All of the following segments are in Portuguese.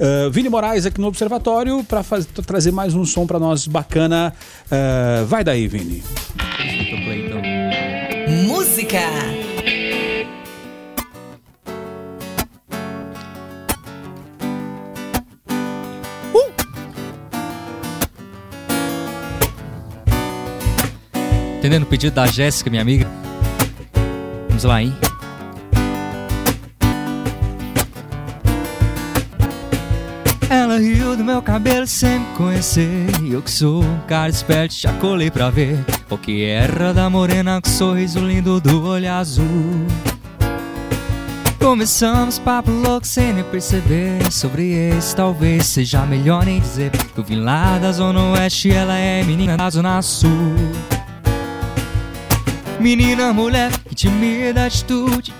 Uh, Vini Moraes aqui no Observatório para trazer mais um som para nós bacana. Uh, vai daí, Vini. Música. Entendendo o pedido da Jéssica, minha amiga? Vamos lá, hein? Ela riu do meu cabelo sem me conhecer. Eu que sou um cara esperto já colei pra ver. O que era da morena com sorriso lindo do olho azul. Começamos papo louco sem nem perceber. Sobre esse talvez seja melhor nem dizer. Eu vim lá da zona oeste ela é menina da zona sul. Menina, mulher, intimida atitude. de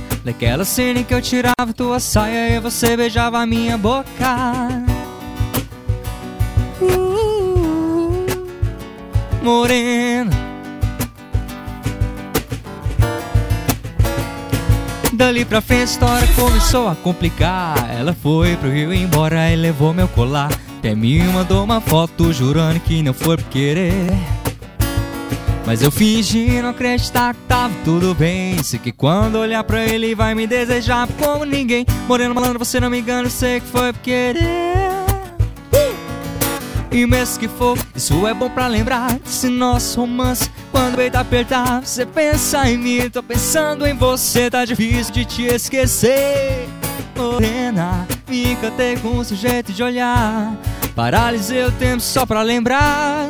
Daquela cena que eu tirava tua saia e você beijava a minha boca. Uh, morena. Dali pra frente a história começou a complicar. Ela foi pro Rio embora e levou meu colar. Até me mandou uma foto jurando que não foi por querer. Mas eu fingi não acreditar que tava tudo bem. Sei que quando olhar pra ele vai me desejar como ninguém. Moreno malandro, você não me engana, sei que foi por querer. E mesmo que for, isso é bom pra lembrar Desse nosso romance. Quando o peito apertar, você pensa em mim. Tô pensando em você, tá difícil de te esquecer. Morena, me encantei com o seu jeito de olhar. Paralisei o tempo só pra lembrar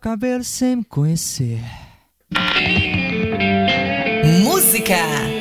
Cabelo sem me conhecer. Música